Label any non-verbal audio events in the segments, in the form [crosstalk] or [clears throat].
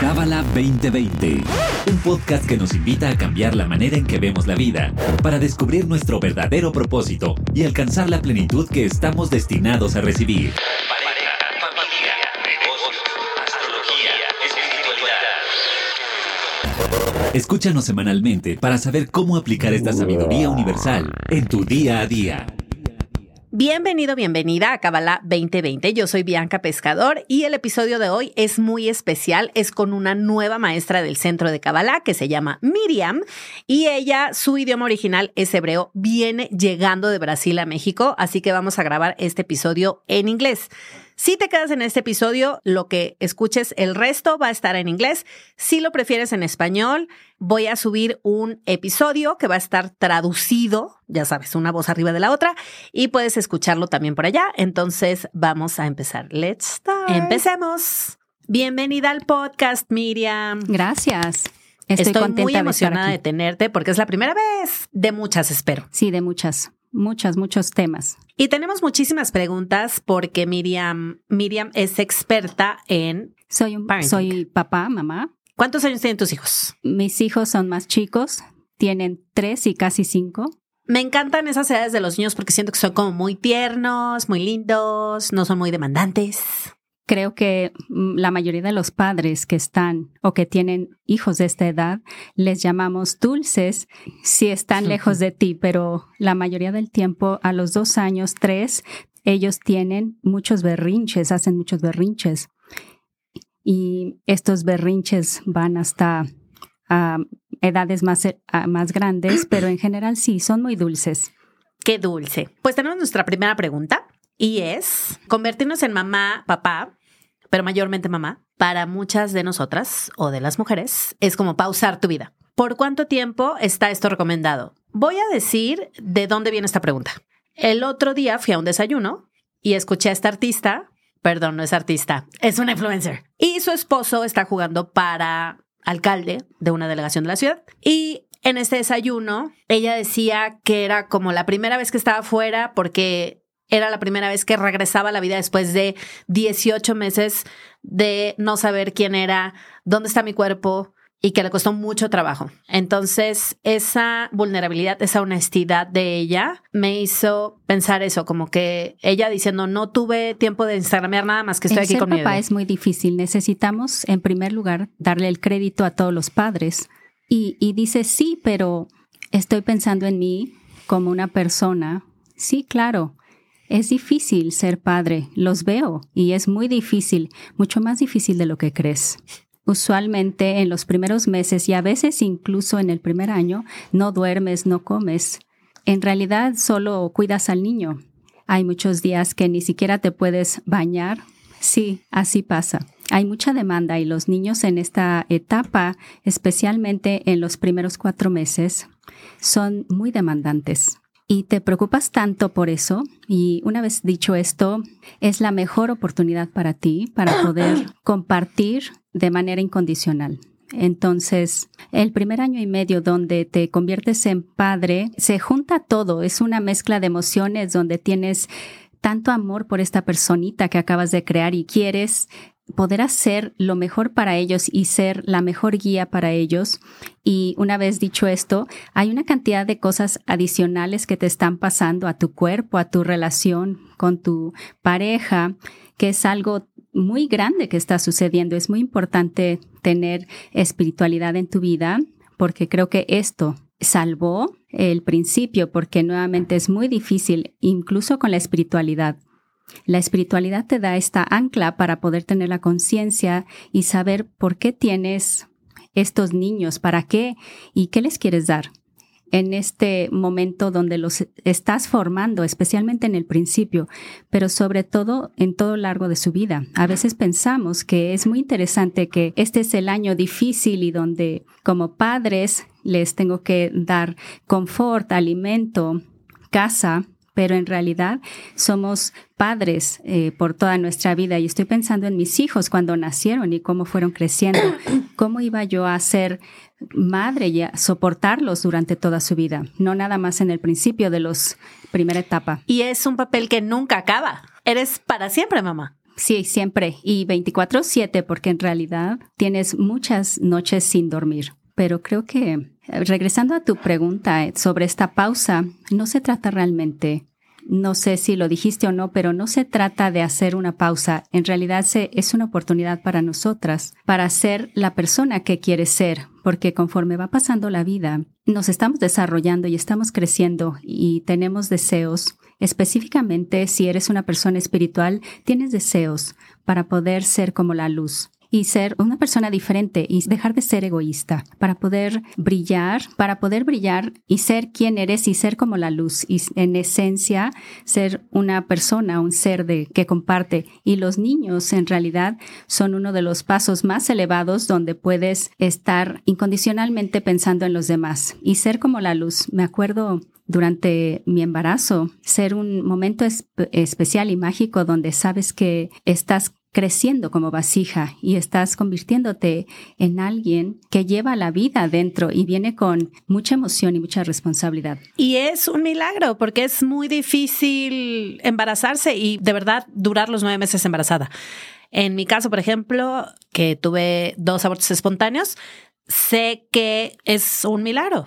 Cábala 2020, un podcast que nos invita a cambiar la manera en que vemos la vida para descubrir nuestro verdadero propósito y alcanzar la plenitud que estamos destinados a recibir. Escúchanos semanalmente para saber cómo aplicar esta sabiduría universal en tu día a día. Bienvenido, bienvenida a Kabbalah 2020. Yo soy Bianca Pescador y el episodio de hoy es muy especial. Es con una nueva maestra del centro de Kabbalah que se llama Miriam y ella, su idioma original es hebreo, viene llegando de Brasil a México, así que vamos a grabar este episodio en inglés. Si te quedas en este episodio, lo que escuches, el resto va a estar en inglés. Si lo prefieres en español, voy a subir un episodio que va a estar traducido, ya sabes, una voz arriba de la otra, y puedes escucharlo también por allá. Entonces, vamos a empezar. Let's start. Empecemos. Bienvenida al podcast, Miriam. Gracias. Estoy, Estoy, contenta muy de estar emocionada de aquí. tenerte porque es la primera vez de muchas, espero. Sí, de muchas, muchas, muchos temas. Y tenemos muchísimas preguntas porque Miriam, Miriam es experta en Soy un, Parenting. soy papá, mamá. ¿Cuántos años tienen tus hijos? Mis hijos son más chicos, tienen tres y casi cinco. Me encantan esas edades de los niños porque siento que son como muy tiernos, muy lindos, no son muy demandantes. Creo que mm, la mayoría de los padres que están o que tienen hijos de esta edad les llamamos dulces si están lejos de ti, pero la mayoría del tiempo a los dos años, tres, ellos tienen muchos berrinches, hacen muchos berrinches. Y estos berrinches van hasta a edades más, a- más grandes, pero en general sí, son muy dulces. Qué dulce. Pues tenemos nuestra primera pregunta y es convertirnos en mamá, papá, pero mayormente mamá, para muchas de nosotras o de las mujeres es como pausar tu vida. ¿Por cuánto tiempo está esto recomendado? Voy a decir de dónde viene esta pregunta. El otro día fui a un desayuno y escuché a esta artista, perdón, no es artista, es una influencer. Y su esposo está jugando para alcalde de una delegación de la ciudad. Y en este desayuno, ella decía que era como la primera vez que estaba fuera porque era la primera vez que regresaba a la vida después de 18 meses de no saber quién era, dónde está mi cuerpo y que le costó mucho trabajo. Entonces, esa vulnerabilidad, esa honestidad de ella me hizo pensar eso, como que ella diciendo, no tuve tiempo de instagramear nada más que estoy el aquí ser con mi papá bebé". es muy difícil. Necesitamos, en primer lugar, darle el crédito a todos los padres. Y, y dice, sí, pero estoy pensando en mí como una persona. Sí, claro. Es difícil ser padre, los veo, y es muy difícil, mucho más difícil de lo que crees. Usualmente en los primeros meses y a veces incluso en el primer año no duermes, no comes. En realidad solo cuidas al niño. Hay muchos días que ni siquiera te puedes bañar. Sí, así pasa. Hay mucha demanda y los niños en esta etapa, especialmente en los primeros cuatro meses, son muy demandantes. Y te preocupas tanto por eso. Y una vez dicho esto, es la mejor oportunidad para ti para [coughs] poder compartir de manera incondicional. Entonces, el primer año y medio donde te conviertes en padre, se junta todo, es una mezcla de emociones donde tienes tanto amor por esta personita que acabas de crear y quieres poder hacer lo mejor para ellos y ser la mejor guía para ellos. Y una vez dicho esto, hay una cantidad de cosas adicionales que te están pasando a tu cuerpo, a tu relación con tu pareja, que es algo muy grande que está sucediendo. Es muy importante tener espiritualidad en tu vida porque creo que esto salvó el principio porque nuevamente es muy difícil, incluso con la espiritualidad. La espiritualidad te da esta ancla para poder tener la conciencia y saber por qué tienes estos niños, para qué y qué les quieres dar en este momento donde los estás formando, especialmente en el principio, pero sobre todo en todo largo de su vida. A veces pensamos que es muy interesante que este es el año difícil y donde como padres les tengo que dar confort, alimento, casa, pero en realidad somos padres eh, por toda nuestra vida y estoy pensando en mis hijos cuando nacieron y cómo fueron creciendo, [coughs] cómo iba yo a ser madre y a soportarlos durante toda su vida, no nada más en el principio de los primera etapa. Y es un papel que nunca acaba. Eres para siempre, mamá. sí, siempre. Y 24/7 porque en realidad tienes muchas noches sin dormir. Pero creo que, eh, regresando a tu pregunta sobre esta pausa, no se trata realmente no sé si lo dijiste o no, pero no se trata de hacer una pausa. En realidad es una oportunidad para nosotras, para ser la persona que quieres ser, porque conforme va pasando la vida, nos estamos desarrollando y estamos creciendo y tenemos deseos. Específicamente, si eres una persona espiritual, tienes deseos para poder ser como la luz y ser una persona diferente y dejar de ser egoísta para poder brillar, para poder brillar y ser quien eres y ser como la luz y en esencia ser una persona, un ser de que comparte y los niños en realidad son uno de los pasos más elevados donde puedes estar incondicionalmente pensando en los demás y ser como la luz. Me acuerdo durante mi embarazo, ser un momento especial y mágico donde sabes que estás creciendo como vasija y estás convirtiéndote en alguien que lleva la vida dentro y viene con mucha emoción y mucha responsabilidad. Y es un milagro porque es muy difícil embarazarse y de verdad durar los nueve meses embarazada. En mi caso, por ejemplo, que tuve dos abortos espontáneos, sé que es un milagro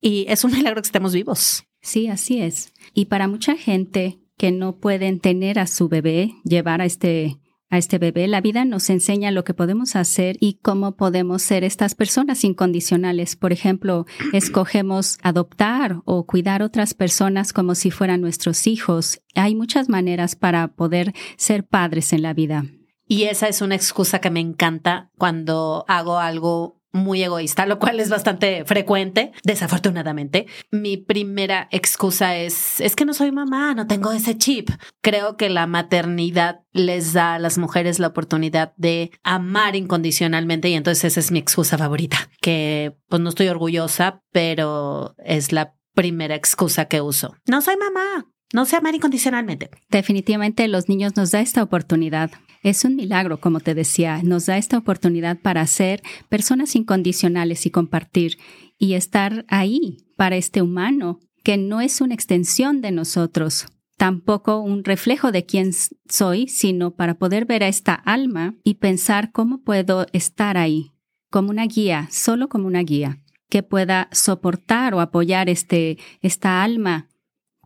y es un [laughs] milagro que estemos vivos. Sí, así es. Y para mucha gente que no pueden tener a su bebé, llevar a este a este bebé, la vida nos enseña lo que podemos hacer y cómo podemos ser estas personas incondicionales. Por ejemplo, [clears throat] escogemos adoptar o cuidar otras personas como si fueran nuestros hijos. Hay muchas maneras para poder ser padres en la vida. Y esa es una excusa que me encanta cuando hago algo muy egoísta, lo cual es bastante frecuente, desafortunadamente. Mi primera excusa es, es que no soy mamá, no tengo ese chip. Creo que la maternidad les da a las mujeres la oportunidad de amar incondicionalmente y entonces esa es mi excusa favorita, que pues no estoy orgullosa, pero es la primera excusa que uso. No soy mamá, no sé amar incondicionalmente. Definitivamente los niños nos da esta oportunidad. Es un milagro, como te decía, nos da esta oportunidad para ser personas incondicionales y compartir y estar ahí para este humano que no es una extensión de nosotros, tampoco un reflejo de quién soy, sino para poder ver a esta alma y pensar cómo puedo estar ahí, como una guía, solo como una guía que pueda soportar o apoyar este, esta alma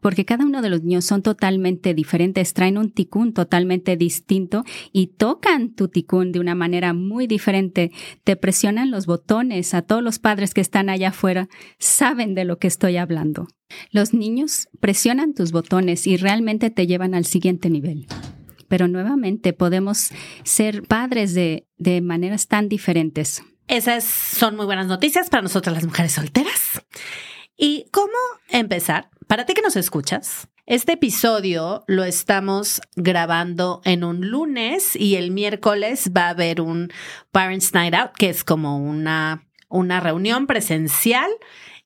porque cada uno de los niños son totalmente diferentes, traen un ticún totalmente distinto y tocan tu ticún de una manera muy diferente, te presionan los botones, a todos los padres que están allá afuera saben de lo que estoy hablando. Los niños presionan tus botones y realmente te llevan al siguiente nivel. Pero nuevamente podemos ser padres de, de maneras tan diferentes. Esas son muy buenas noticias para nosotras las mujeres solteras. ¿Y cómo empezar? Para ti que nos escuchas, este episodio lo estamos grabando en un lunes y el miércoles va a haber un Parents Night Out, que es como una, una reunión presencial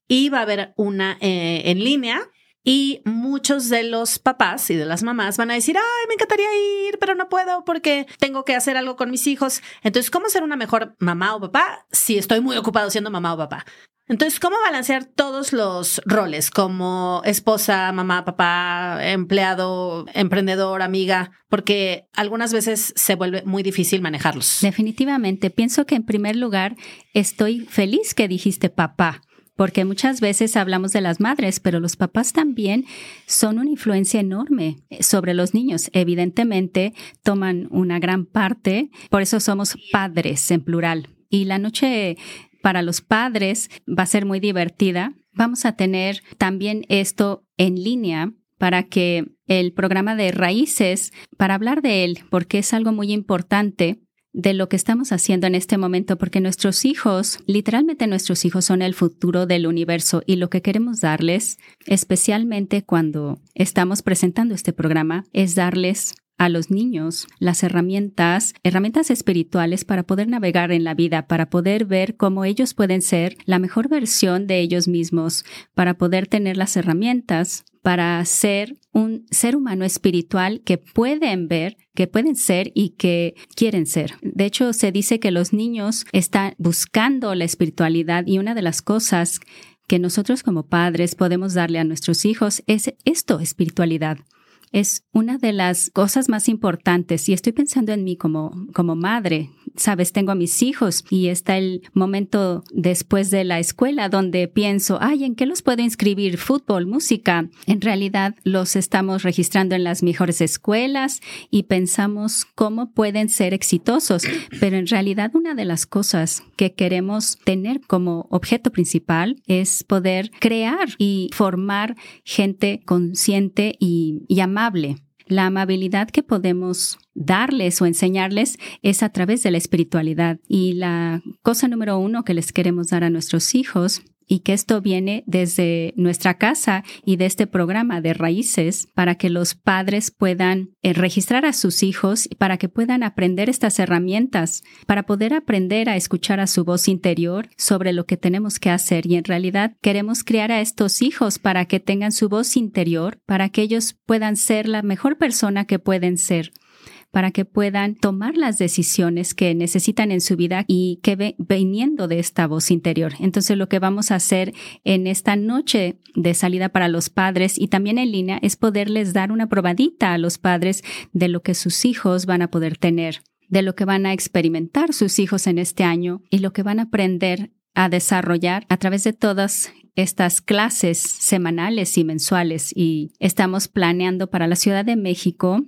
y va a haber una eh, en línea. Y muchos de los papás y de las mamás van a decir, ay, me encantaría ir, pero no puedo porque tengo que hacer algo con mis hijos. Entonces, ¿cómo ser una mejor mamá o papá si estoy muy ocupado siendo mamá o papá? Entonces, ¿cómo balancear todos los roles como esposa, mamá, papá, empleado, emprendedor, amiga? Porque algunas veces se vuelve muy difícil manejarlos. Definitivamente. Pienso que en primer lugar estoy feliz que dijiste papá porque muchas veces hablamos de las madres, pero los papás también son una influencia enorme sobre los niños. Evidentemente, toman una gran parte, por eso somos padres en plural. Y la noche para los padres va a ser muy divertida. Vamos a tener también esto en línea para que el programa de raíces, para hablar de él, porque es algo muy importante de lo que estamos haciendo en este momento, porque nuestros hijos, literalmente nuestros hijos son el futuro del universo y lo que queremos darles, especialmente cuando estamos presentando este programa, es darles a los niños las herramientas, herramientas espirituales para poder navegar en la vida, para poder ver cómo ellos pueden ser la mejor versión de ellos mismos, para poder tener las herramientas para ser un ser humano espiritual que pueden ver, que pueden ser y que quieren ser. De hecho, se dice que los niños están buscando la espiritualidad y una de las cosas que nosotros como padres podemos darle a nuestros hijos es esto, espiritualidad es una de las cosas más importantes y estoy pensando en mí como, como madre. Sabes, tengo a mis hijos y está el momento después de la escuela donde pienso, ay, ¿en qué los puedo inscribir? Fútbol, música. En realidad los estamos registrando en las mejores escuelas y pensamos cómo pueden ser exitosos, pero en realidad una de las cosas que queremos tener como objeto principal es poder crear y formar gente consciente y, y La amabilidad que podemos darles o enseñarles es a través de la espiritualidad. Y la cosa número uno que les queremos dar a nuestros hijos y que esto viene desde nuestra casa y de este programa de raíces para que los padres puedan eh, registrar a sus hijos y para que puedan aprender estas herramientas, para poder aprender a escuchar a su voz interior sobre lo que tenemos que hacer. Y en realidad queremos criar a estos hijos para que tengan su voz interior, para que ellos puedan ser la mejor persona que pueden ser para que puedan tomar las decisiones que necesitan en su vida y que ve, viniendo de esta voz interior. Entonces lo que vamos a hacer en esta noche de salida para los padres y también en línea es poderles dar una probadita a los padres de lo que sus hijos van a poder tener de lo que van a experimentar sus hijos en este año y lo que van a aprender a desarrollar a través de todas estas clases semanales y mensuales y estamos planeando para la Ciudad de México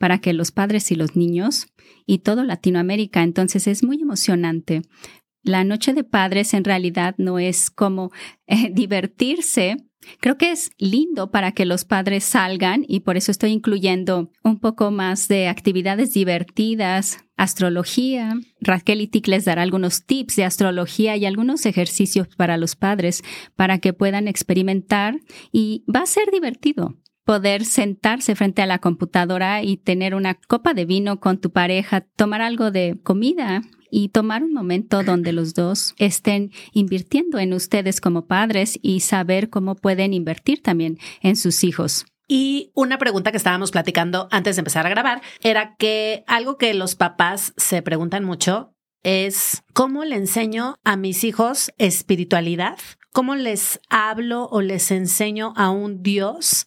para que los padres y los niños y todo Latinoamérica. Entonces es muy emocionante. La noche de padres en realidad no es como eh, [laughs] divertirse. Creo que es lindo para que los padres salgan y por eso estoy incluyendo un poco más de actividades divertidas, astrología. Raquel y Tic les dará algunos tips de astrología y algunos ejercicios para los padres para que puedan experimentar y va a ser divertido poder sentarse frente a la computadora y tener una copa de vino con tu pareja, tomar algo de comida y tomar un momento donde los dos estén invirtiendo en ustedes como padres y saber cómo pueden invertir también en sus hijos. Y una pregunta que estábamos platicando antes de empezar a grabar era que algo que los papás se preguntan mucho es cómo le enseño a mis hijos espiritualidad, cómo les hablo o les enseño a un Dios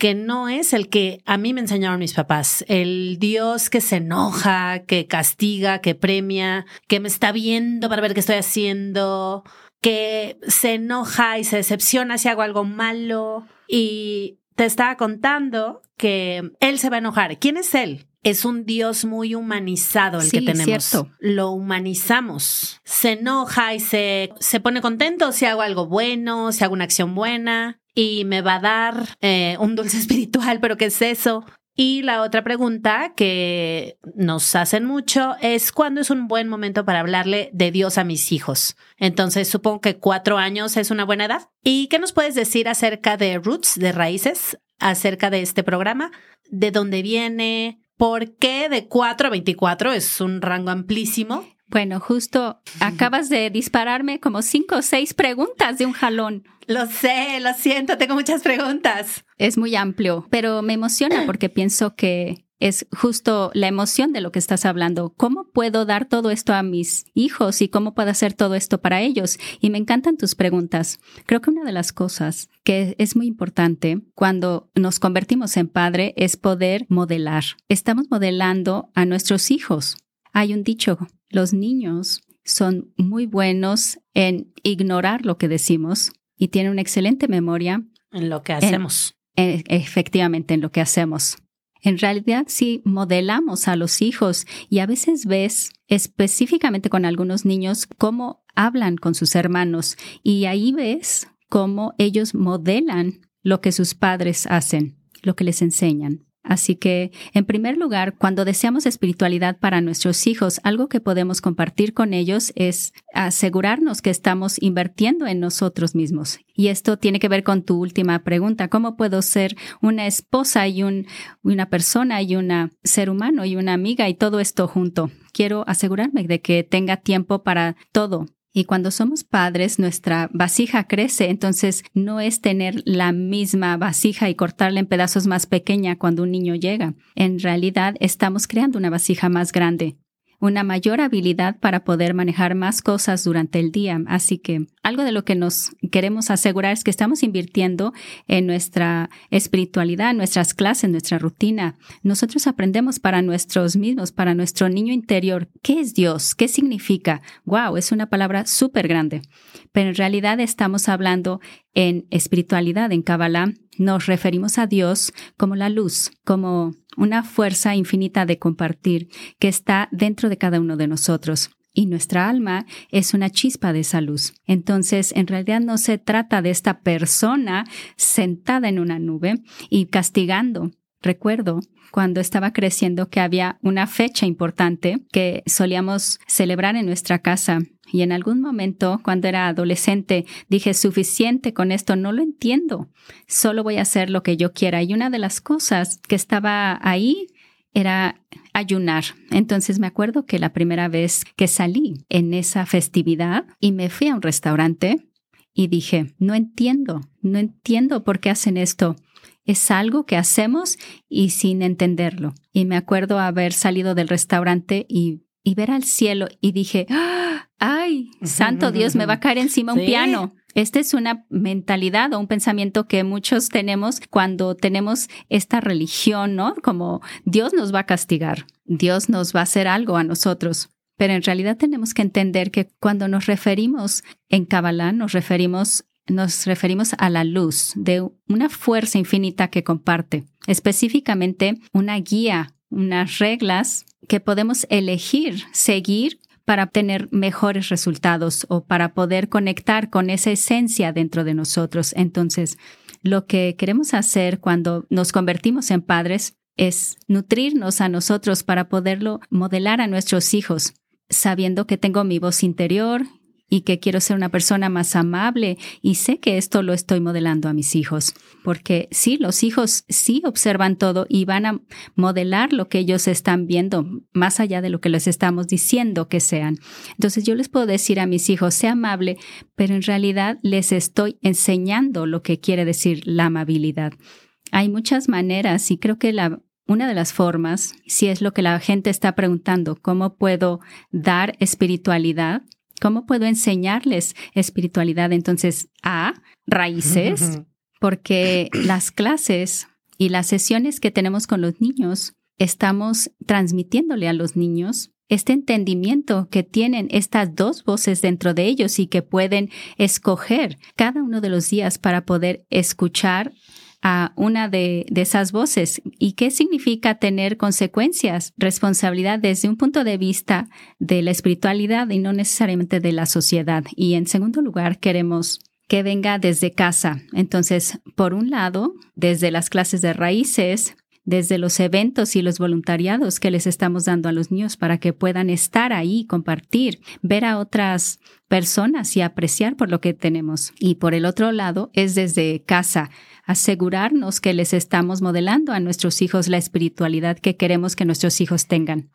que no es el que a mí me enseñaron mis papás, el Dios que se enoja, que castiga, que premia, que me está viendo para ver qué estoy haciendo, que se enoja y se decepciona si hago algo malo. Y te estaba contando que él se va a enojar. ¿Quién es él? Es un Dios muy humanizado el que tenemos. Cierto. Lo humanizamos. Se enoja y se, se pone contento si hago algo bueno, si hago una acción buena y me va a dar eh, un dulce [laughs] espiritual, pero ¿qué es eso? Y la otra pregunta que nos hacen mucho es cuándo es un buen momento para hablarle de Dios a mis hijos. Entonces supongo que cuatro años es una buena edad. ¿Y qué nos puedes decir acerca de Roots, de Raíces, acerca de este programa? ¿De dónde viene? ¿Por qué de 4 a 24 es un rango amplísimo? Bueno, justo acabas de dispararme como cinco o seis preguntas de un jalón. Lo sé, lo siento, tengo muchas preguntas. Es muy amplio, pero me emociona porque pienso que es justo la emoción de lo que estás hablando. ¿Cómo puedo dar todo esto a mis hijos y cómo puedo hacer todo esto para ellos? Y me encantan tus preguntas. Creo que una de las cosas que es muy importante cuando nos convertimos en padre es poder modelar. Estamos modelando a nuestros hijos. Hay un dicho, los niños son muy buenos en ignorar lo que decimos y tienen una excelente memoria. En lo que hacemos. efectivamente, en lo que hacemos. En realidad, sí modelamos a los hijos y a veces ves específicamente con algunos niños cómo hablan con sus hermanos y ahí ves cómo ellos modelan lo que sus padres hacen, lo que les enseñan. Así que, en primer lugar, cuando deseamos espiritualidad para nuestros hijos, algo que podemos compartir con ellos es asegurarnos que estamos invirtiendo en nosotros mismos. Y esto tiene que ver con tu última pregunta. ¿Cómo puedo ser una esposa y una persona y un ser humano y una amiga y todo esto junto? Quiero asegurarme de que tenga tiempo para todo, y cuando somos padres, nuestra vasija crece, entonces no es tener la misma vasija y cortarla en pedazos más pequeña cuando un niño llega. En realidad estamos creando una vasija más grande, una mayor habilidad para poder manejar más cosas durante el día. Así que algo de lo que nos queremos asegurar es que estamos invirtiendo en nuestra espiritualidad, en nuestras clases, en nuestra rutina. Nosotros aprendemos para nuestros mismos, para nuestro niño interior, ¿qué es Dios? ¿Qué significa? Wow, es una palabra súper grande. Pero en realidad estamos hablando en espiritualidad, en Kabbalah, nos referimos a Dios como la luz, como una fuerza infinita de compartir que está dentro de cada uno de nosotros y nuestra alma es una chispa de esa luz. Entonces, en realidad no se trata de esta persona sentada en una nube y castigando. Recuerdo cuando estaba creciendo que había una fecha importante que solíamos celebrar en nuestra casa. Y en algún momento, cuando era adolescente, dije, suficiente con esto, no lo entiendo, solo voy a hacer lo que yo quiera. Y una de las cosas que estaba ahí era ayunar. Entonces me acuerdo que la primera vez que salí en esa festividad y me fui a un restaurante y dije, no entiendo, no entiendo por qué hacen esto. Es algo que hacemos y sin entenderlo. Y me acuerdo haber salido del restaurante y, ver al cielo y dije, ¡Ah! ay, santo Dios, me va a caer encima un piano. Esta es una mentalidad o un pensamiento que muchos tenemos cuando tenemos esta religión, ¿no? Como Dios nos va a castigar, Dios nos va a hacer algo a nosotros. Pero en realidad tenemos que entender que cuando nos referimos en Kabbalah, nos referimos, nos referimos a la luz de una fuerza infinita que comparte, específicamente una guía, unas reglas que podemos elegir seguir para obtener mejores resultados o para poder conectar con esa esencia dentro de nosotros. Entonces, lo que queremos hacer cuando nos convertimos en padres es nutrirnos a nosotros para poderlo modelar a nuestros hijos, sabiendo que tengo mi voz interior y que quiero ser una persona más amable y sé que esto lo estoy modelando a mis hijos, porque sí, los hijos sí observan todo y van a modelar lo que ellos están viendo más allá de lo que les estamos diciendo que sean. Entonces yo les puedo decir a mis hijos, sea amable, pero en realidad les estoy enseñando lo que quiere decir la amabilidad. Hay muchas maneras y creo que la una de las formas, si es lo que la gente está preguntando, ¿cómo puedo dar espiritualidad? ¿Cómo puedo enseñarles espiritualidad? Entonces, a raíces, porque las clases y las sesiones que tenemos con los niños, estamos transmitiéndole a los niños este entendimiento que tienen estas dos voces dentro de ellos y que pueden escoger cada uno de los días para poder escuchar a una de, esas voces. ¿Y qué significa tener consecuencias, responsabilidad desde un punto de vista de la espiritualidad y no necesariamente de la sociedad? Y en segundo lugar, queremos que venga desde casa. Entonces, por un lado, desde las clases de raíces, desde los eventos y los voluntariados que les estamos dando a los niños para que puedan estar ahí, compartir, ver a otras personas y apreciar por lo que tenemos. Y por el otro lado, es desde casa, asegurarnos que les estamos modelando a nuestros hijos la espiritualidad que queremos que nuestros hijos tengan.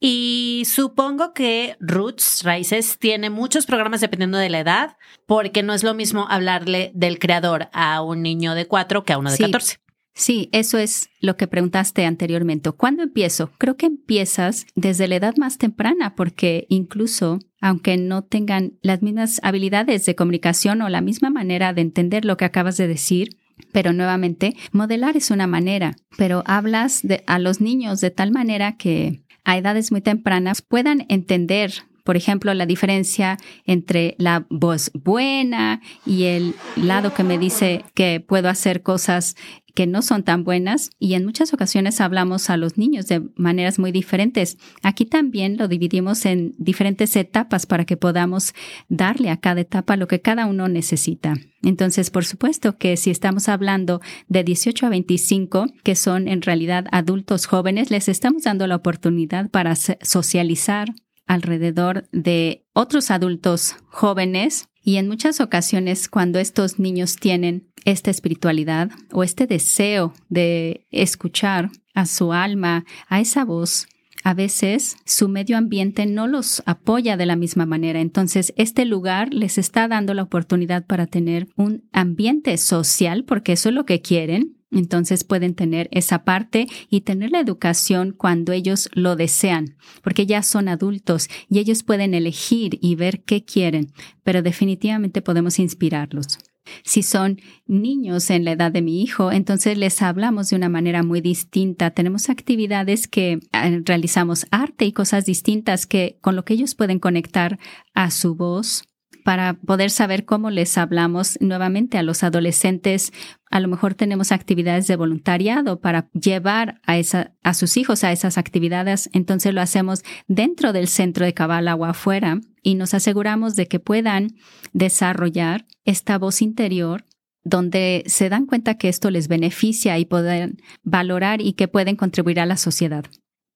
Y supongo que Roots Raíces tiene muchos programas dependiendo de la edad, porque no es lo mismo hablarle del creador a un niño de cuatro que a uno de catorce. Sí, eso es lo que preguntaste anteriormente. ¿Cuándo empiezo? Creo que empiezas desde la edad más temprana, porque incluso aunque no tengan las mismas habilidades de comunicación o la misma manera de entender lo que acabas de decir, pero nuevamente, modelar es una manera, pero hablas a los niños de tal manera que a edades muy tempranas puedan entender por ejemplo, la diferencia entre la voz buena y el lado que me dice que puedo hacer cosas que no son tan buenas y en muchas ocasiones hablamos a los niños de maneras muy diferentes. Aquí también lo dividimos en diferentes etapas para que podamos darle a cada etapa lo que cada uno necesita. Entonces, por supuesto que si estamos hablando de 18 a 25, que son en realidad adultos jóvenes, les estamos dando la oportunidad para socializar alrededor de otros adultos jóvenes y en muchas ocasiones cuando estos niños tienen esta espiritualidad o este deseo de escuchar a su alma, a esa voz, a veces su medio ambiente no los apoya de la misma manera. Entonces, este lugar les está dando la oportunidad para tener un ambiente social, porque eso es lo que quieren, Entonces pueden tener esa parte y tener la educación cuando ellos lo desean, porque ya son adultos y ellos pueden elegir y ver qué quieren, pero definitivamente podemos inspirarlos. Si son niños en la edad de mi hijo, entonces les hablamos de una manera muy distinta. Tenemos actividades que eh, realizamos arte y cosas distintas que con lo que ellos pueden conectar a su voz para poder saber cómo les hablamos nuevamente a los adolescentes. A lo mejor tenemos actividades de voluntariado para llevar a, esa, a sus hijos a esas actividades. Entonces lo hacemos dentro del centro de Cabala o afuera y nos aseguramos de que puedan desarrollar esta voz interior donde se dan cuenta que esto les beneficia y pueden valorar y que pueden contribuir a la sociedad.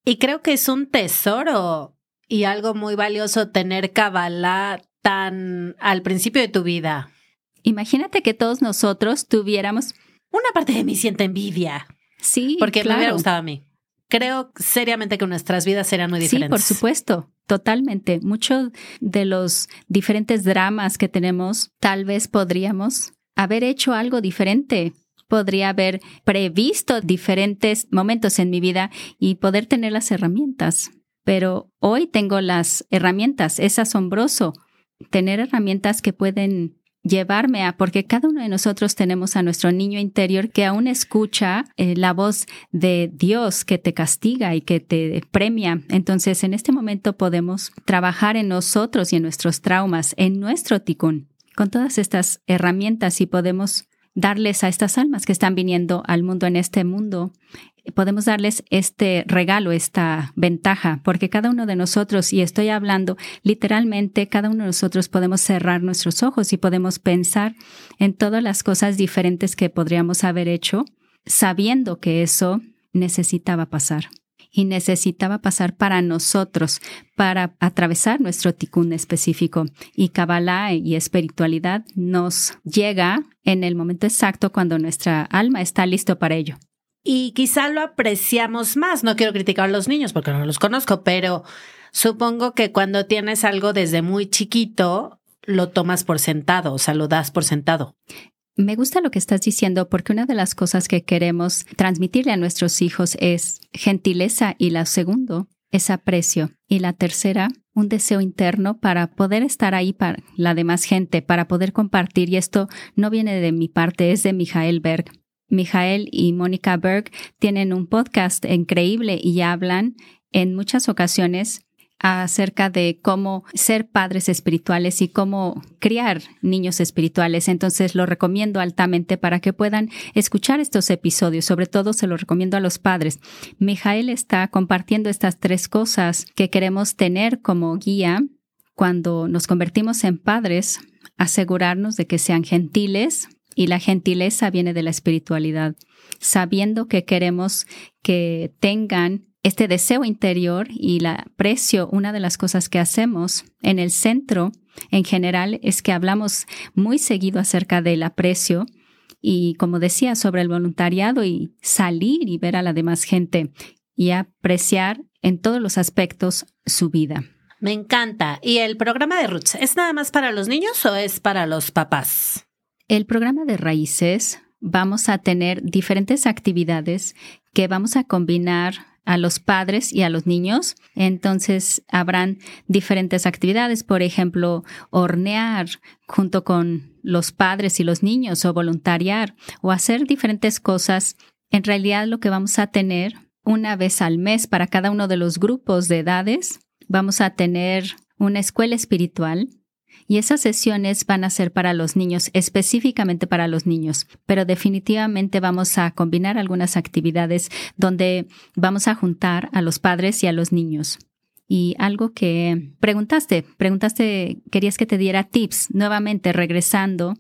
Y creo que es un tesoro y algo muy valioso tener Kabbalah tan al principio de tu vida. Imagínate que todos nosotros tuviéramos... Una parte de mí siente envidia. Sí, Porque claro. me hubiera gustado a mí. Creo seriamente que nuestras vidas serían muy diferentes. Sí, por supuesto, totalmente. Muchos de los diferentes dramas que tenemos, tal vez podríamos haber hecho algo diferente. Podría haber previsto diferentes momentos en mi vida y poder tener las herramientas. Pero hoy tengo las herramientas. Es asombroso tener herramientas que pueden llevarme a, porque cada uno de nosotros tenemos a nuestro niño interior que aún escucha eh, la voz de Dios que te castiga y que te premia. Entonces, en este momento podemos trabajar en nosotros y en nuestros traumas, en nuestro ticún, con todas estas herramientas y podemos darles a estas almas que están viniendo al mundo en este mundo podemos darles este regalo, esta ventaja, porque cada uno de nosotros, y estoy hablando literalmente, cada uno de nosotros podemos cerrar nuestros ojos y podemos pensar en todas las cosas diferentes que podríamos haber hecho, sabiendo que eso necesitaba pasar. Y necesitaba pasar para nosotros, para atravesar nuestro ticún específico. Y Kabbalah y espiritualidad nos llega en el momento exacto cuando nuestra alma está listo para ello y quizá lo apreciamos más. No quiero criticar a los niños porque no los conozco, pero supongo que cuando tienes algo desde muy chiquito, lo tomas por sentado, o sea, lo das por sentado. Me gusta lo que estás diciendo porque una de las cosas que queremos transmitirle a nuestros hijos es gentileza y la segundo es aprecio y la tercera un deseo interno para poder estar ahí para la demás gente, para poder compartir y esto no viene de mi parte, es de Mijael Berg. Mijael y Mónica Berg tienen un podcast increíble y hablan en muchas ocasiones acerca de cómo ser padres espirituales y cómo criar niños espirituales. Entonces lo recomiendo altamente para que puedan escuchar estos episodios. Sobre todo se lo recomiendo a los padres. Mijael está compartiendo estas tres cosas que queremos tener como guía cuando nos convertimos en padres, asegurarnos de que sean gentiles, y la gentileza viene de la espiritualidad, sabiendo que queremos que tengan este deseo interior y el aprecio, una de las cosas que hacemos en el centro en general es que hablamos muy seguido acerca del aprecio y como decía sobre el voluntariado y salir y ver a la demás gente y apreciar en todos los aspectos su vida. Me encanta. ¿Y el programa de Roots es nada más para los niños o es para los papás? El programa de raíces vamos a tener diferentes actividades que vamos a combinar a los padres y a los niños. Entonces habrán diferentes actividades, por ejemplo, hornear junto con los padres y los niños o voluntariar o hacer diferentes cosas. En realidad lo que vamos a tener una vez al mes para cada uno de los grupos de edades, vamos a tener una escuela espiritual y esas sesiones van a ser para los niños, específicamente para los niños, pero definitivamente vamos a combinar algunas actividades donde vamos a juntar a los padres y a los niños. Y algo que preguntaste, preguntaste, querías que te diera tips. Nuevamente, regresando,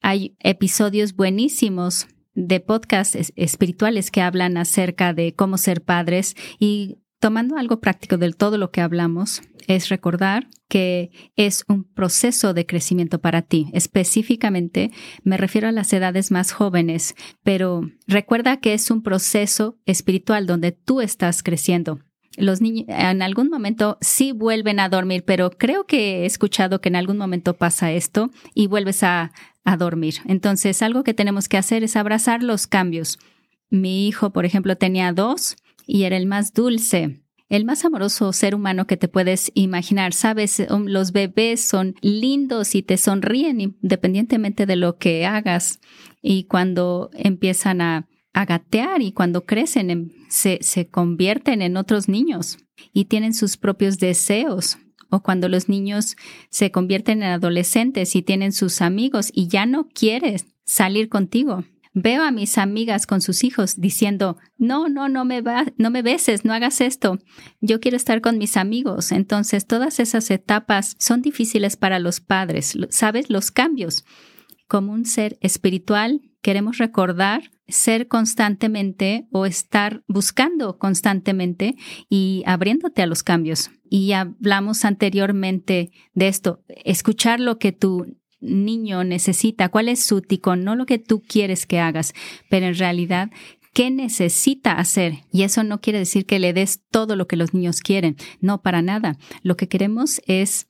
hay episodios buenísimos de podcasts espirituales que hablan acerca de cómo ser padres y tomando algo práctico del todo lo que hablamos, es recordar que es un proceso de crecimiento para ti. Específicamente me refiero a las edades más jóvenes, pero recuerda que es un proceso espiritual donde tú estás creciendo. Los niños en algún momento sí vuelven a dormir, pero creo que he escuchado que en algún momento pasa esto y vuelves a, a dormir. Entonces, algo que tenemos que hacer es abrazar los cambios Mi hijo, por ejemplo, tenía dos y era el más dulce. El más amoroso ser humano que te puedes imaginar, sabes, los bebés son lindos y te sonríen independientemente de lo que hagas. Y cuando empiezan a, gatear y cuando crecen, se, se convierten en otros niños y tienen sus propios deseos. O cuando los niños se convierten en adolescentes y tienen sus amigos y ya no quieres salir contigo. Veo a mis amigas con sus hijos diciendo, no, no, no me, va, no me beses, no hagas esto. Yo quiero estar con mis amigos. Entonces, todas esas etapas son difíciles para los padres. ¿Sabes? Los cambios. Como un ser espiritual, queremos recordar ser constantemente o estar buscando constantemente y abriéndote a los cambios. Y hablamos anteriormente de esto, escuchar lo que tu niño necesita, cuál es su ticón, no lo que tú quieres que hagas, pero en realidad qué necesita hacer. Y eso no quiere decir que le des todo lo que los niños quieren, no, para nada. Lo que queremos es,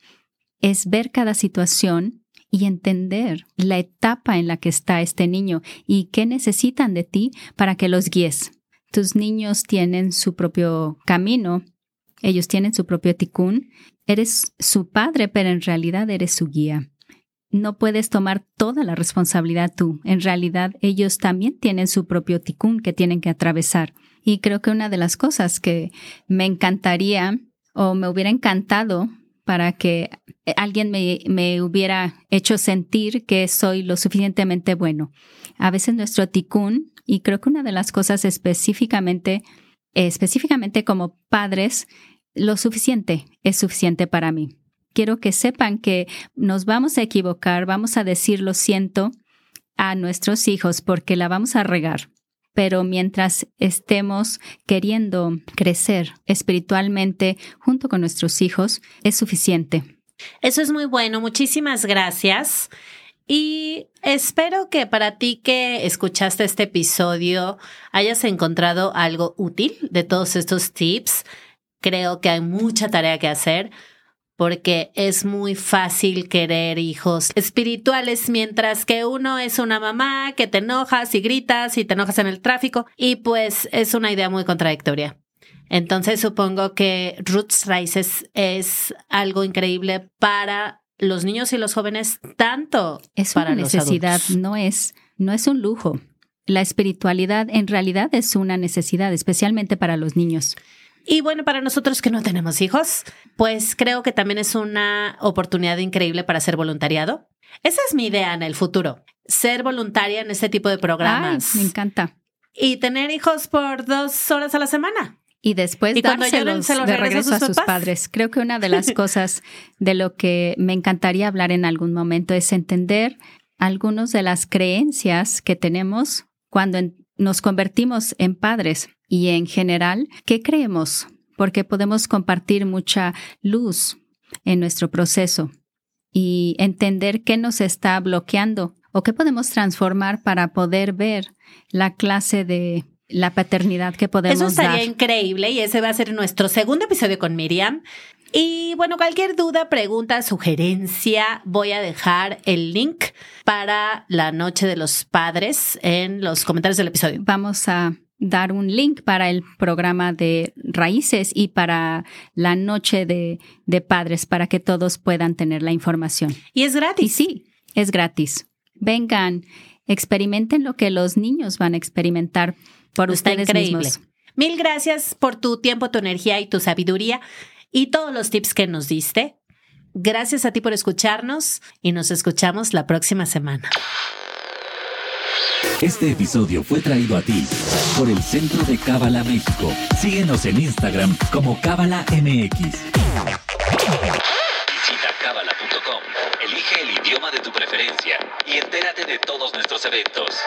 es ver cada situación y entender la etapa en la que está este niño y qué necesitan de ti para que los guíes. Tus niños tienen su propio camino, ellos tienen su propio ticún, eres su padre, pero en realidad eres su guía no puedes tomar toda la responsabilidad tú. En realidad, ellos también tienen su propio ticún que tienen que atravesar. Y creo que una de las cosas que me encantaría o me hubiera encantado para que alguien me, me, hubiera hecho sentir que soy lo suficientemente bueno. A veces nuestro ticún, y creo que una de las cosas específicamente, específicamente como padres, lo suficiente es suficiente para mí quiero que sepan que nos vamos a equivocar, vamos a decir lo siento a nuestros hijos porque la vamos a regar. Pero mientras estemos queriendo crecer espiritualmente junto con nuestros hijos, es suficiente. Eso es muy bueno. Muchísimas gracias. Y espero que para ti que escuchaste este episodio hayas encontrado algo útil de todos estos tips. Creo que hay mucha tarea que hacer porque es muy fácil querer hijos espirituales, mientras que uno es una mamá que te enojas y gritas y te enojas en el tráfico, y pues es una idea muy contradictoria. Entonces supongo que Roots Rises es algo increíble para los niños y los jóvenes, tanto es para una necesidad, no es, no es un lujo. La espiritualidad en realidad es una necesidad, especialmente para los niños. Y bueno, para nosotros que no tenemos hijos, pues creo que también es una oportunidad increíble para ser voluntariado. Esa es mi idea en el futuro, ser voluntaria en este tipo de programas. me encanta. Y tener hijos por dos horas a la semana. Y después dárselos de regreso a, sus, padres. Creo que una de las [laughs] cosas de lo que me encantaría hablar en algún momento es entender algunas de las creencias que tenemos cuando nos convertimos en padres y en general, ¿qué creemos? Porque podemos compartir mucha luz en nuestro proceso y entender qué nos está bloqueando o qué podemos transformar para poder ver la clase de la paternidad que podemos Eso estaría dar. increíble y ese va a ser nuestro segundo episodio con Miriam. Y bueno, cualquier duda, pregunta, sugerencia, voy a dejar el link para la Noche de los Padres en los comentarios del episodio. Vamos a dar un link para el programa de raíces y para la noche de, de, padres para que todos puedan tener la información. Y es gratis. Y sí, es gratis. Vengan, experimenten lo que los niños van a experimentar por Está ustedes increíble. mismos. Mil gracias por tu tiempo, tu energía y tu sabiduría y todos los tips que nos diste. Gracias a ti por escucharnos y nos escuchamos la próxima semana. Este episodio fue traído a ti por el Centro de Cábala México. Síguenos en Instagram como Cábala MX. Visita cábala.com, elige el idioma de tu preferencia y entérate de todos nuestros eventos.